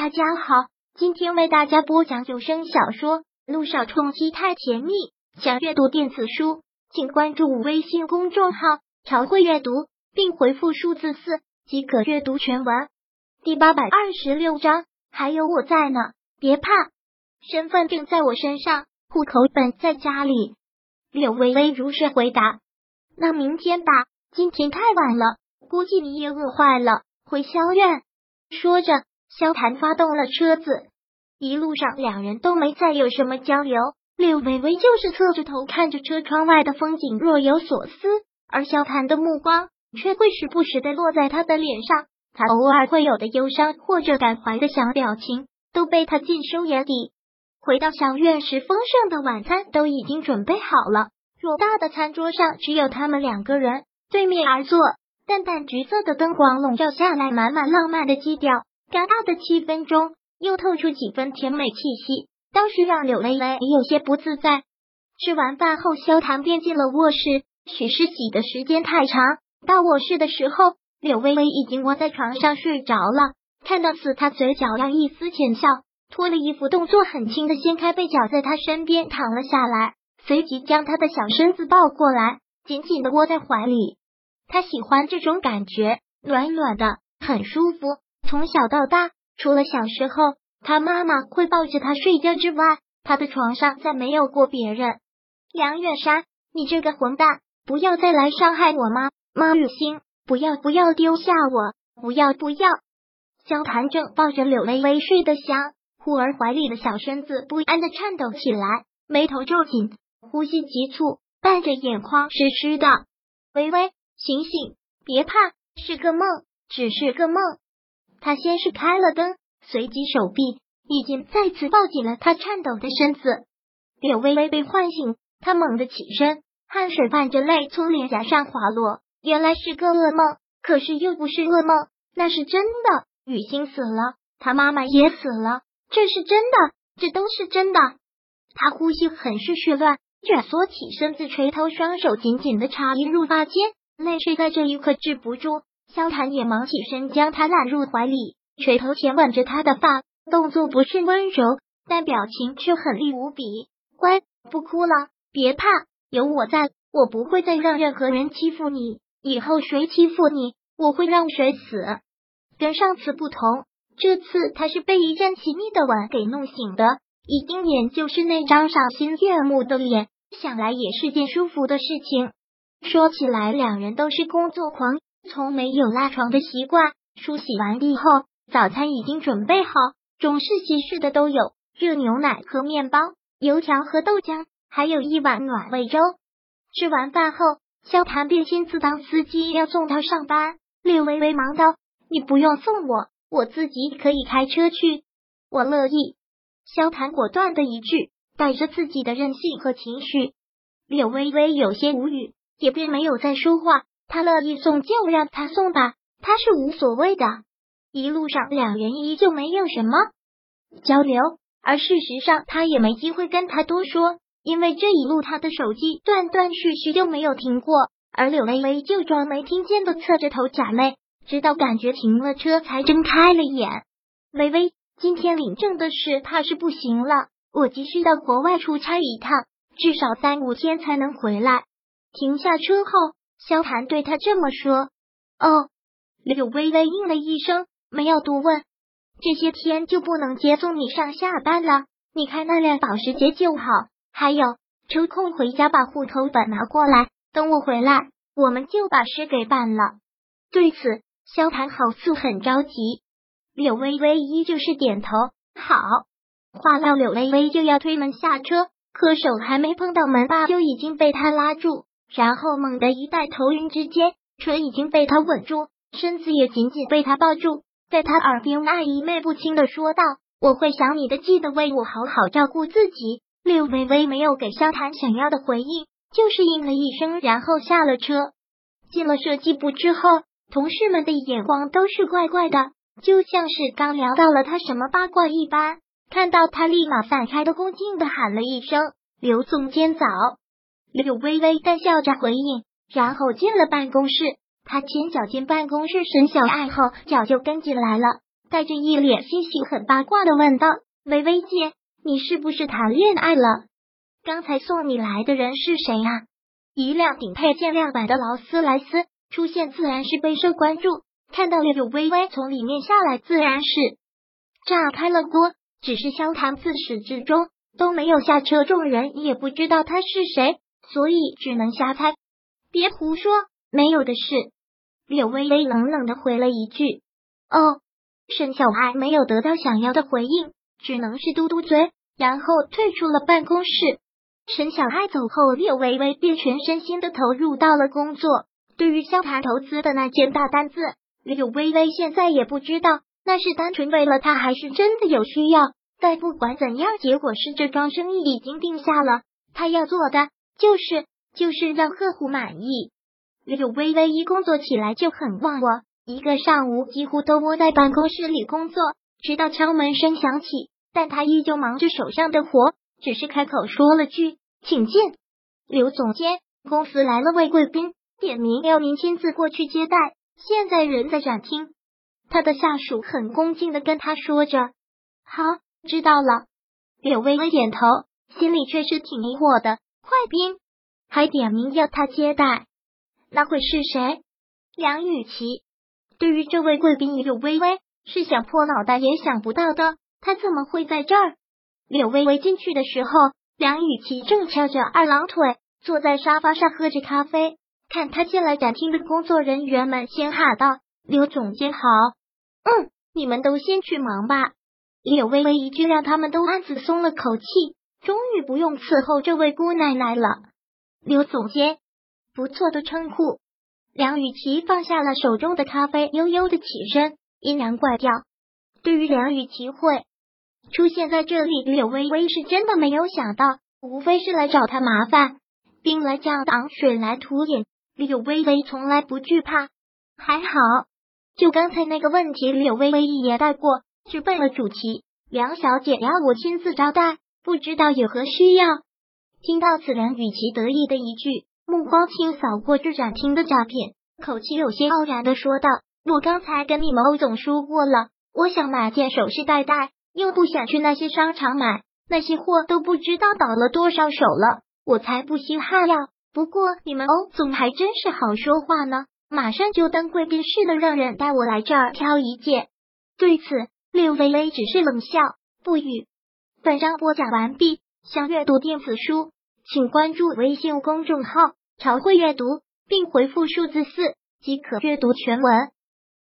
大家好，今天为大家播讲有声小说《路上冲击太甜蜜》。想阅读电子书，请关注微信公众号“朝会阅读”，并回复数字四即可阅读全文。第八百二十六章，还有我在呢，别怕，身份证在我身上，户口本在家里。柳微微如实回答：“那明天吧，今天太晚了，估计你也饿坏了，回萧院。”说着。萧谭发动了车子，一路上两人都没再有什么交流。柳微微就是侧着头看着车窗外的风景，若有所思，而萧谭的目光却会时不时的落在他的脸上。他偶尔会有的忧伤或者感怀的小表情，都被他尽收眼底。回到小院时，丰盛的晚餐都已经准备好了。偌大的餐桌上只有他们两个人，对面而坐，淡淡橘色的灯光笼罩下来，满满浪漫的基调。尴尬的气氛中，又透出几分甜美气息，倒是让柳微微有些不自在。吃完饭后，萧谈便进了卧室。许是洗的时间太长，到卧室的时候，柳微微已经窝在床上睡着了。看到此，他嘴角扬一丝浅笑，脱了衣服，动作很轻的掀开被角，在他身边躺了下来，随即将他的小身子抱过来，紧紧的窝在怀里。他喜欢这种感觉，暖暖的，很舒服。从小到大，除了小时候他妈妈会抱着他睡觉之外，他的床上再没有过别人。梁远山，你这个混蛋，不要再来伤害我妈！妈雨欣，不要不要丢下我！不要不要！萧谭正抱着柳微微睡得香，忽而怀里的小身子不安的颤抖起来，眉头皱紧，呼吸急促，伴着眼眶湿湿的。微微，醒醒，别怕，是个梦，只是个梦。他先是开了灯，随即手臂已经再次抱紧了他颤抖的身子。柳微微被唤醒，他猛地起身，汗水伴着泪从脸颊上滑落。原来是个噩梦，可是又不是噩梦，那是真的。雨欣死了，他妈妈也死了，这是真的，这都是真的。他呼吸很是絮乱，卷缩起身子，垂头，双手紧紧的插入发间，泪水在这一刻止不住。萧谈也忙起身，将他揽入怀里，垂头浅吻着他的发，动作不是温柔，但表情却狠厉无比。乖，不哭了，别怕，有我在，我不会再让任何人欺负你。以后谁欺负你，我会让谁死。跟上次不同，这次他是被一阵亲密的吻给弄醒的，一定眼就是那张赏心悦目的脸，想来也是件舒服的事情。说起来，两人都是工作狂。从没有拉床的习惯。梳洗完毕后，早餐已经准备好，中式西式的都有，热牛奶和面包，油条和豆浆，还有一碗暖胃粥。吃完饭后，萧谭便亲自当司机要送他上班。柳微微忙道：“你不用送我，我自己可以开车去。”我乐意。萧谭果断的一句，带着自己的任性和情绪。柳微微有些无语，也并没有再说话。他乐意送就让他送吧，他是无所谓的。一路上两人依旧没有什么交流，而事实上他也没机会跟他多说，因为这一路他的手机断断续续就没有停过。而柳微微就装没听见的侧着头假寐，直到感觉停了车才睁开了眼。微微，今天领证的事怕是不行了，我急需到国外出差一趟，至少三五天才能回来。停下车后。萧谭对他这么说：“哦。”柳微微应了一声，没有多问。这些天就不能接送你上下班了，你开那辆保时捷就好。还有，抽空回家把户口本拿过来，等我回来，我们就把事给办了。对此，萧谭好似很着急。柳微微依旧是点头，好。话到柳微微就要推门下车，可手还没碰到门把，就已经被他拉住。然后猛地一带头晕之间，唇已经被他吻住，身子也紧紧被他抱住，在他耳边爱意昧不清的说道：“我会想你的，记得为我好好照顾自己。”柳微微没有给萧谈想要的回应，就是应了一声，然后下了车。进了设计部之后，同事们的眼光都是怪怪的，就像是刚聊到了他什么八卦一般。看到他，立马散开的恭敬的喊了一声：“刘总监早。”柳微微淡笑着回应，然后进了办公室。他前脚进办公室，沈小爱后脚就跟进来了。带着一脸欣喜、很八卦的问道：“微微姐，你是不是谈恋爱了？刚才送你来的人是谁呀？”一辆顶配限量版的劳斯莱斯出现，自然是备受关注。看到柳微微从里面下来，自然是炸开了锅。只是萧谈自始至终都没有下车，众人也不知道他是谁，所以只能瞎猜。别胡说，没有的事。柳微微冷冷的回了一句：“哦。”沈小爱没有得到想要的回应，只能是嘟嘟嘴，然后退出了办公室。沈小爱走后，柳微微便全身心的投入到了工作。对于萧谈投资的那件大单子，柳微微现在也不知道那是单纯为了他，还是真的有需要。但不管怎样，结果是这桩生意已经定下了。他要做的就是就是让客户满意。柳微微一工作起来就很忘我。一个上午几乎都窝在办公室里工作，直到敲门声响起，但他依旧忙着手上的活，只是开口说了句“请进”。刘总监，公司来了位贵宾，点名要您亲自过去接待，现在人在展厅。他的下属很恭敬的跟他说着：“好，知道了。”柳微微点头，心里却是挺疑惑的。快宾还点名要他接待，那会是谁？梁雨琪。对于这位贵宾，柳微微是想破脑袋也想不到的。他怎么会在这儿？柳微微进去的时候，梁雨琪正翘着二郎腿坐在沙发上喝着咖啡。看他进来，展厅的工作人员们先喊道：“刘总监好。”嗯，你们都先去忙吧。柳微微一句，让他们都暗自松了口气，终于不用伺候这位姑奶奶了。刘总监，不错的称呼。梁雨琪放下了手中的咖啡，悠悠的起身，阴阳怪调。对于梁雨琪会出现在这里，柳微微是真的没有想到，无非是来找他麻烦。兵来将挡，水来土掩，柳微微从来不惧怕。还好，就刚才那个问题，柳微微一言带过，直奔了主题。梁小姐要我亲自招待，不知道有何需要？听到此，梁雨琪得意的一句。目光轻扫过这展厅的照片，口气有些傲然的说道：“我刚才跟你们欧总说过了，我想买件首饰戴戴，又不想去那些商场买，那些货都不知道倒了多少手了，我才不稀罕呀。不过你们欧总还真是好说话呢，马上就当贵宾似的让人带我来这儿挑一件。”对此，柳微微只是冷笑不语。本章播讲完毕，想阅读电子书，请关注微信公众号。朝会阅读，并回复数字四即可阅读全文。